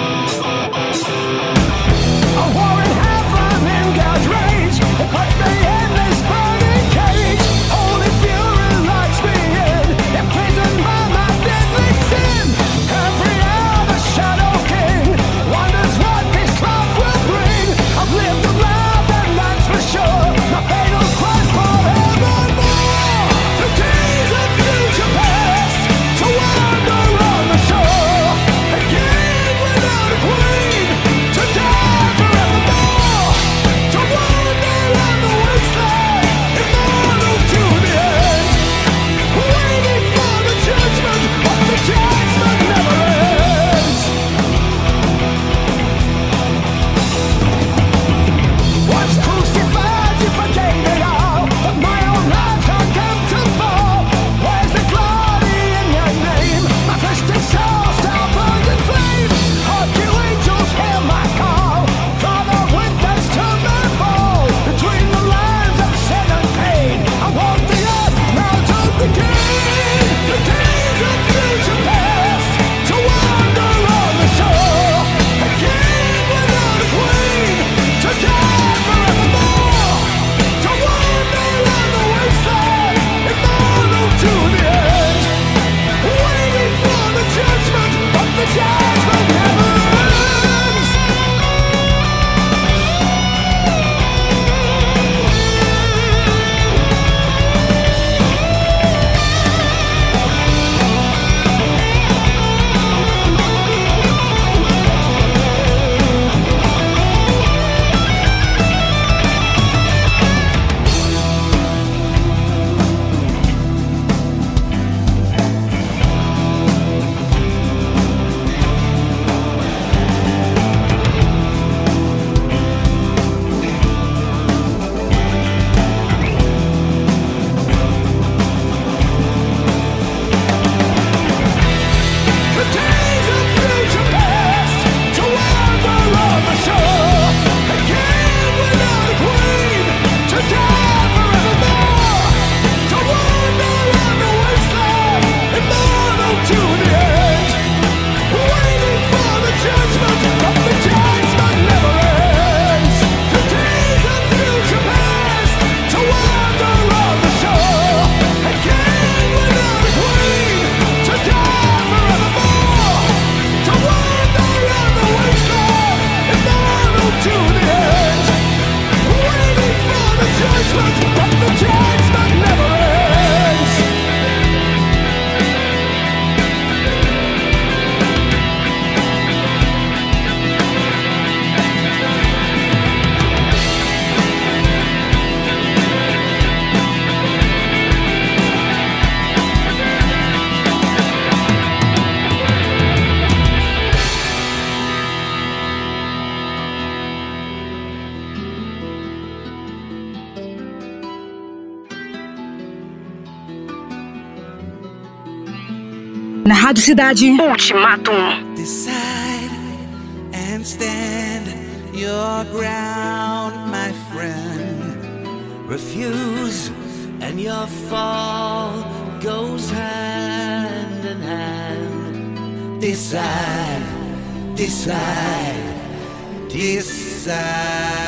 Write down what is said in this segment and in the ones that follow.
Na Cidade. Um ultimatum. Decide and stand your ground, my friend. Refuse and your fall goes hand in hand. Decide, decide, decide.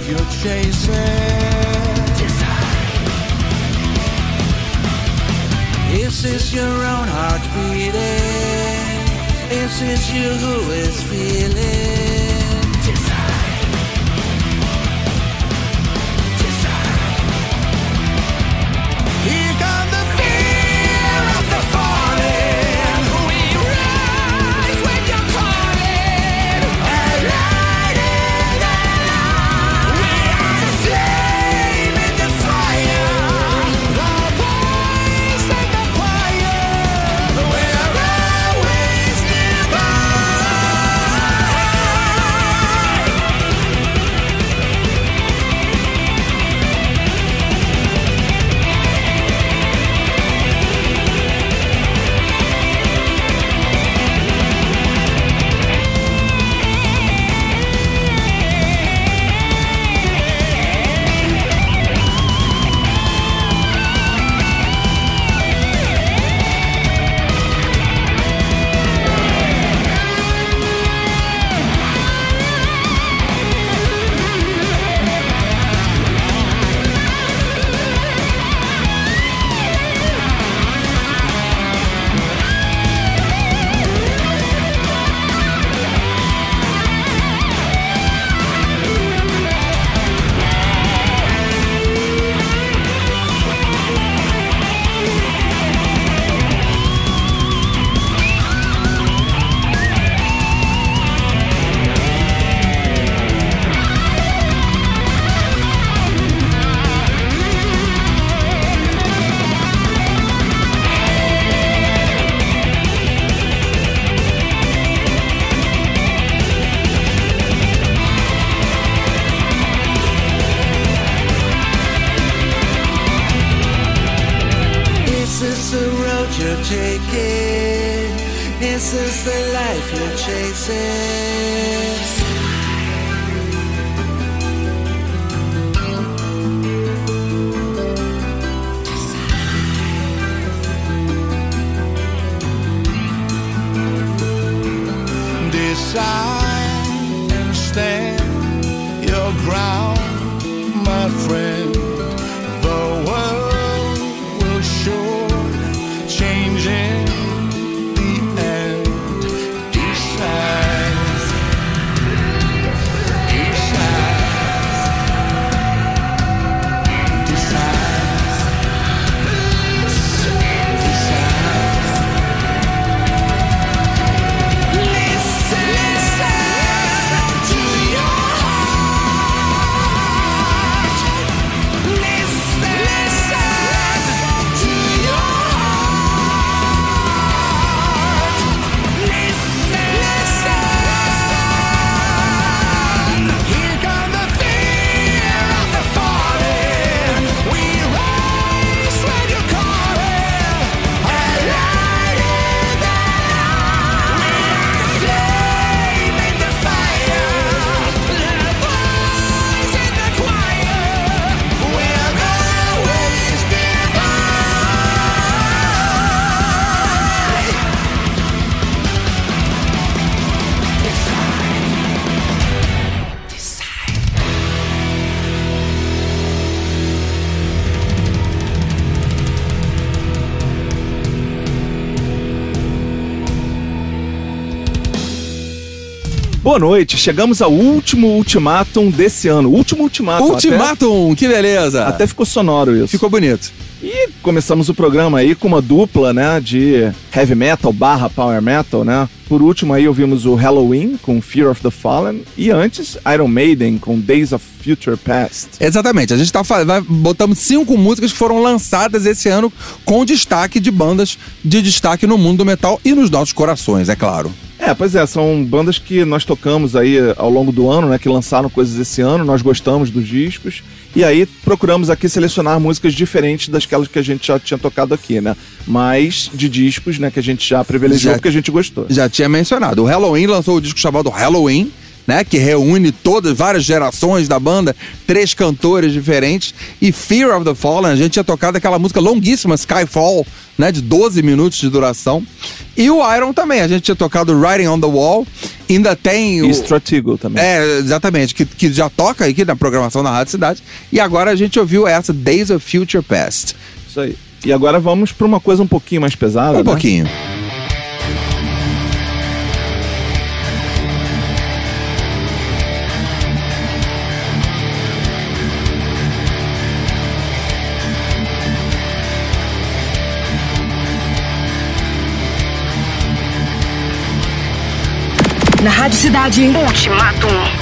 Life you're chasing? Is this your own heart beating? Is it you who is feeling? Decide and stand your ground, my friend. Noite, chegamos ao último ultimátum desse ano. Último ultimátum. Ultimatum, que beleza. Até, até ficou sonoro isso. Ficou bonito. E começamos o programa aí com uma dupla, né, de heavy metal barra power metal, né? Por último aí ouvimos o Halloween com Fear of the Fallen e antes Iron Maiden com Days of Future Past. Exatamente. A gente tá, botamos cinco músicas que foram lançadas esse ano com destaque de bandas de destaque no mundo do metal e nos nossos corações, é claro. É, pois é, são bandas que nós tocamos aí ao longo do ano, né, que lançaram coisas esse ano, nós gostamos dos discos, e aí procuramos aqui selecionar músicas diferentes daquelas que a gente já tinha tocado aqui, né, mas de discos, né, que a gente já privilegiou Já- porque a gente gostou. Já tinha mencionado. O Halloween lançou o disco chamado Halloween, né? Que reúne todas, várias gerações da banda, três cantores diferentes. E Fear of the Fallen, a gente tinha tocado aquela música longuíssima, Skyfall, né? De 12 minutos de duração. E o Iron também, a gente tinha tocado Writing on the Wall. Ainda tem o. E Stratigo também. É, exatamente, que, que já toca aqui na programação da Rádio Cidade. E agora a gente ouviu essa Days of Future Past. Isso aí. E agora vamos pra uma coisa um pouquinho mais pesada. Um né? pouquinho. Rádio Cidade. Ultimatum.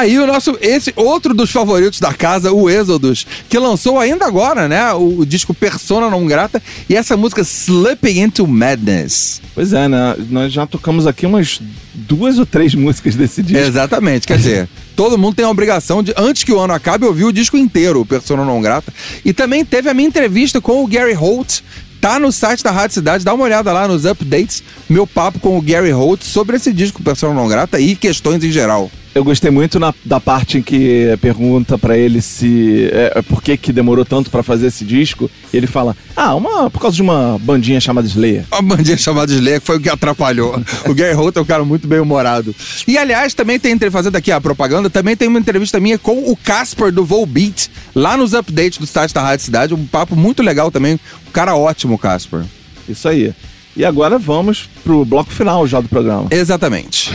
Aí o nosso, esse outro dos favoritos da casa, o Exodus, que lançou ainda agora, né? O, o disco Persona Não Grata e essa música Slipping Into Madness. Pois é, né? Nós já tocamos aqui umas duas ou três músicas desse disco. Exatamente, quer dizer, todo mundo tem a obrigação de, antes que o ano acabe, ouvir o disco inteiro, o Persona Não Grata. E também teve a minha entrevista com o Gary Holt. Tá no site da Rádio Cidade, dá uma olhada lá nos updates, meu papo com o Gary Holt sobre esse disco Persona Não Grata e questões em geral. Eu gostei muito na- da parte em que pergunta pra ele se é, é, por que que demorou tanto pra fazer esse disco. E ele fala: "Ah, uma por causa de uma bandinha chamada Slayer". Uma bandinha chamada Slayer que foi o que atrapalhou. o Gary Holt é um cara muito bem humorado. E aliás, também tem, fazendo aqui a propaganda, também tem uma entrevista minha com o Casper do Volbeat, lá nos updates do site da Rádio Cidade. Um papo muito legal também. Um cara ótimo, Casper. Isso aí. E agora vamos pro bloco final já do programa. Exatamente.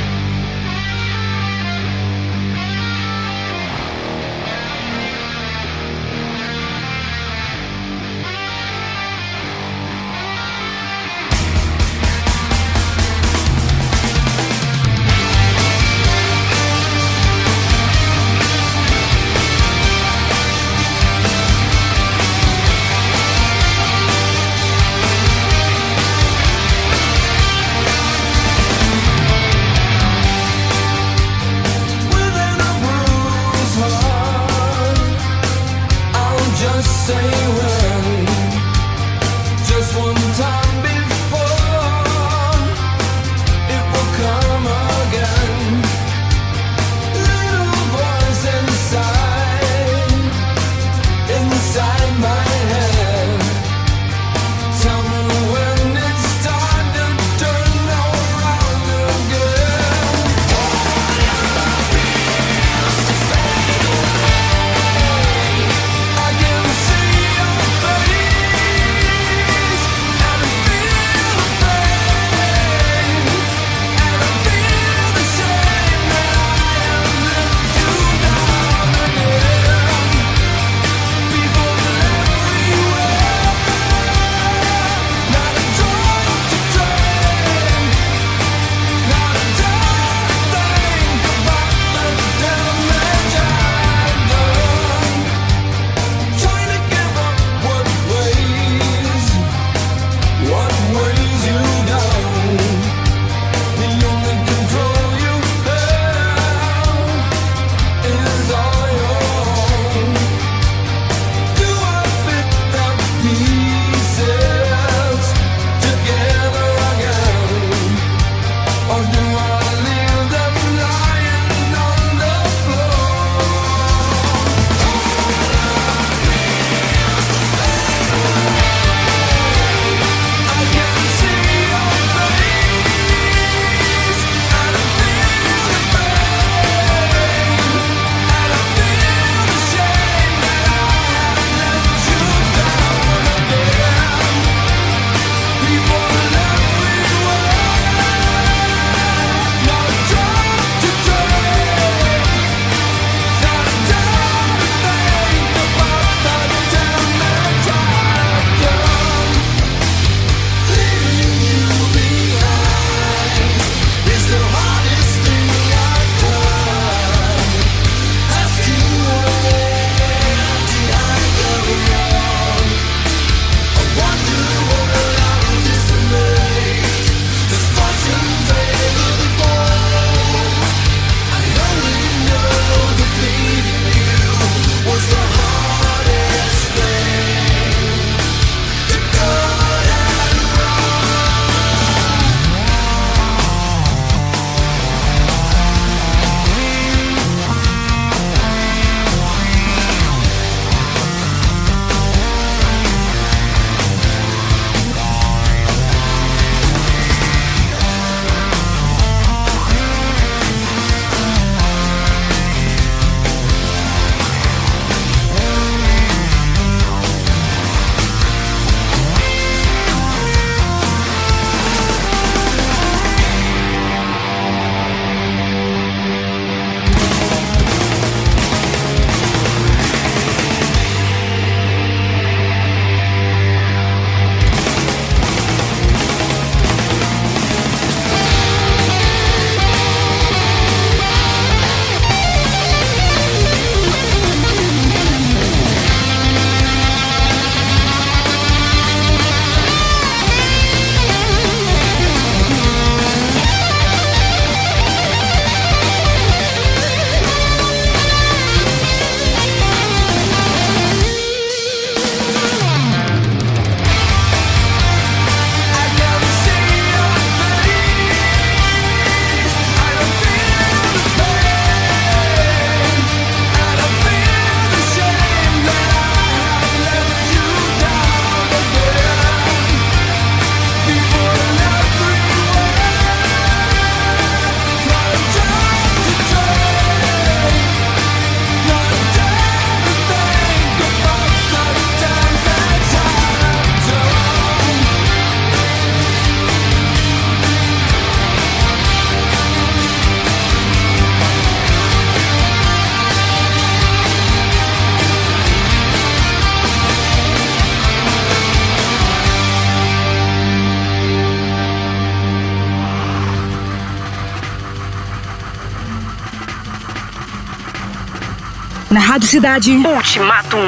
Publicidade. Ultimatum.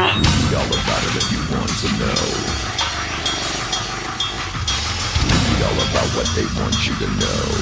Read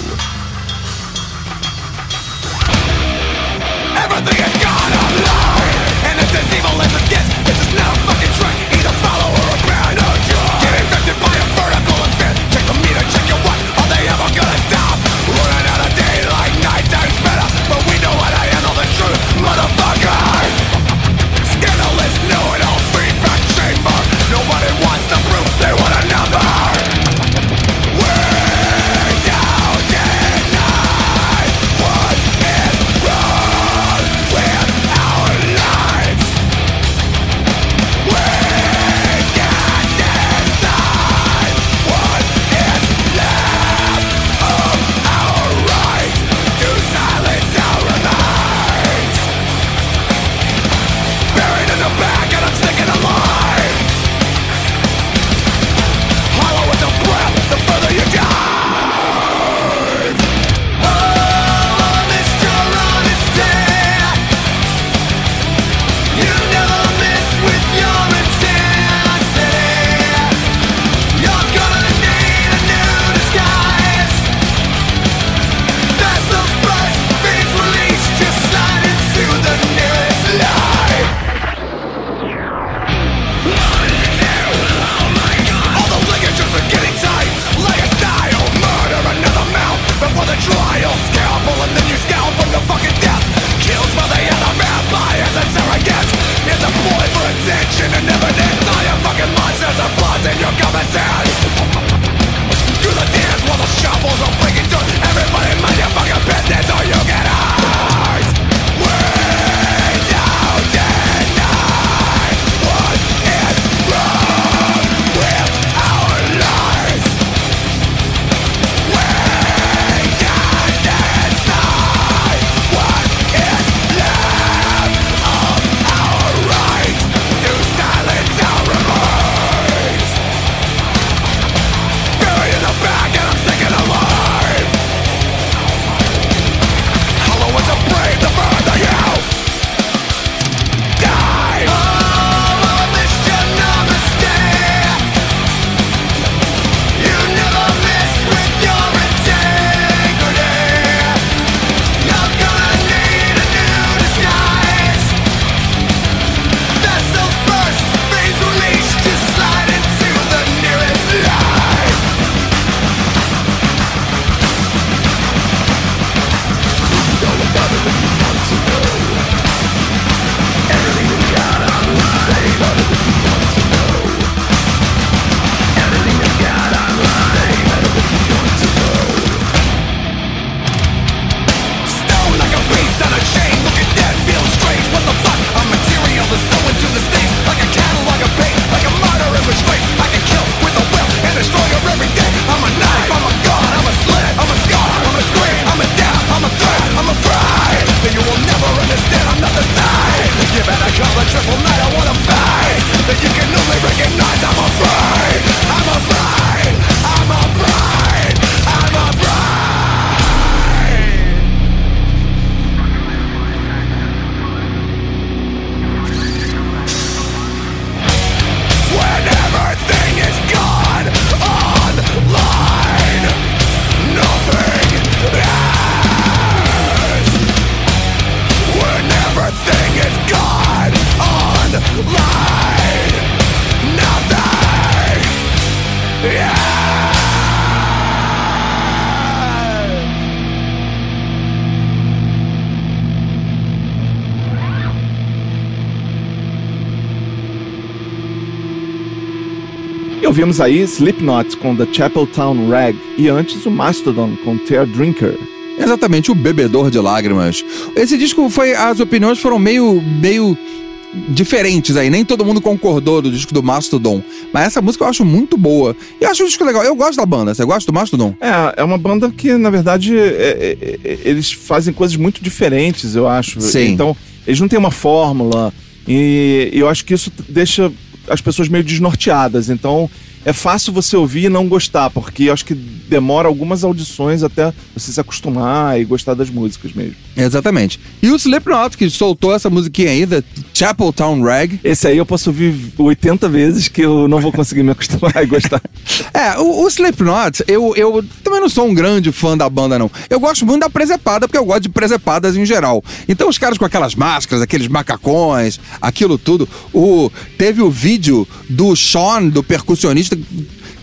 ouvimos aí Slipknot com The Chapel Town Rag e antes o Mastodon com Tear Drinker. Exatamente, o Bebedor de Lágrimas. Esse disco foi. As opiniões foram meio. meio diferentes aí. Nem todo mundo concordou do disco do Mastodon. Mas essa música eu acho muito boa. E acho um disco legal. Eu gosto da banda. Você gosta do Mastodon? É, é uma banda que, na verdade, é, é, é, eles fazem coisas muito diferentes, eu acho. Sim. Então, eles não têm uma fórmula. E, e eu acho que isso deixa as pessoas meio desnorteadas. Então, é fácil você ouvir e não gostar, porque acho que demora algumas audições até você se acostumar e gostar das músicas mesmo. Exatamente. E o Slipknot, que soltou essa musiquinha aí, The Chapel Town Rag. Esse aí eu posso ouvir 80 vezes que eu não vou conseguir me acostumar e gostar. É, o, o Slipknot, eu, eu também não sou um grande fã da banda, não. Eu gosto muito da presepada, porque eu gosto de presepadas em geral. Então os caras com aquelas máscaras, aqueles macacões, aquilo tudo. O, teve o vídeo do Sean, do percussionista,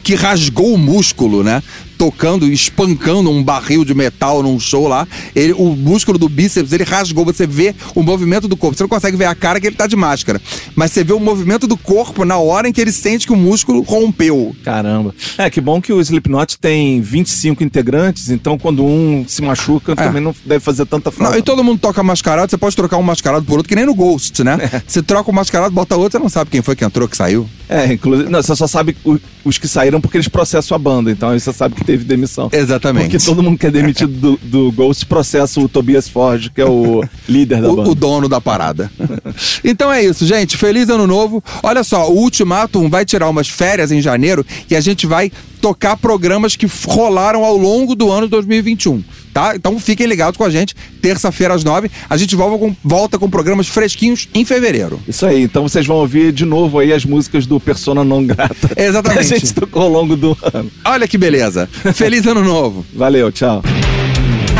que rasgou o músculo, né? Tocando, espancando um barril de metal num show lá. Ele, o músculo do bíceps, ele rasgou. Você vê o movimento do corpo. Você não consegue ver a cara que ele tá de máscara. Mas você vê o movimento do corpo na hora em que ele sente que o músculo rompeu. Caramba. É, que bom que o Slipknot tem 25 integrantes, então quando um se machuca, também não deve fazer tanta falta. É. Não, e todo mundo toca mascarado, você pode trocar um mascarado por outro, que nem no Ghost, né? Você troca um mascarado, bota outro, você não sabe quem foi que entrou, que saiu. É, inclusive, não, você só sabe o- os que saíram porque eles processam a banda, então aí você sabe que teve demissão. Exatamente. Porque todo mundo que é demitido do, do Ghost processa o Tobias Forge, que é o líder da banda. o, o dono da parada. então é isso, gente. Feliz ano novo. Olha só, o Ultimatum vai tirar umas férias em janeiro e a gente vai tocar programas que rolaram ao longo do ano de 2021. Tá? Então fiquem ligados com a gente. Terça-feira às nove, a gente volta com, volta com programas fresquinhos em fevereiro. Isso aí, então vocês vão ouvir de novo aí as músicas do Persona Não Grata. Exatamente. Que a gente tocou ao longo do ano. Olha que beleza. Feliz ano novo. Valeu, tchau.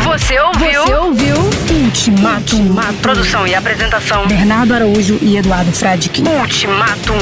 Você ouviu? Você ouviu Ultimatum. Produção e apresentação. Bernardo Araújo e Eduardo Fradique. Ultimatum.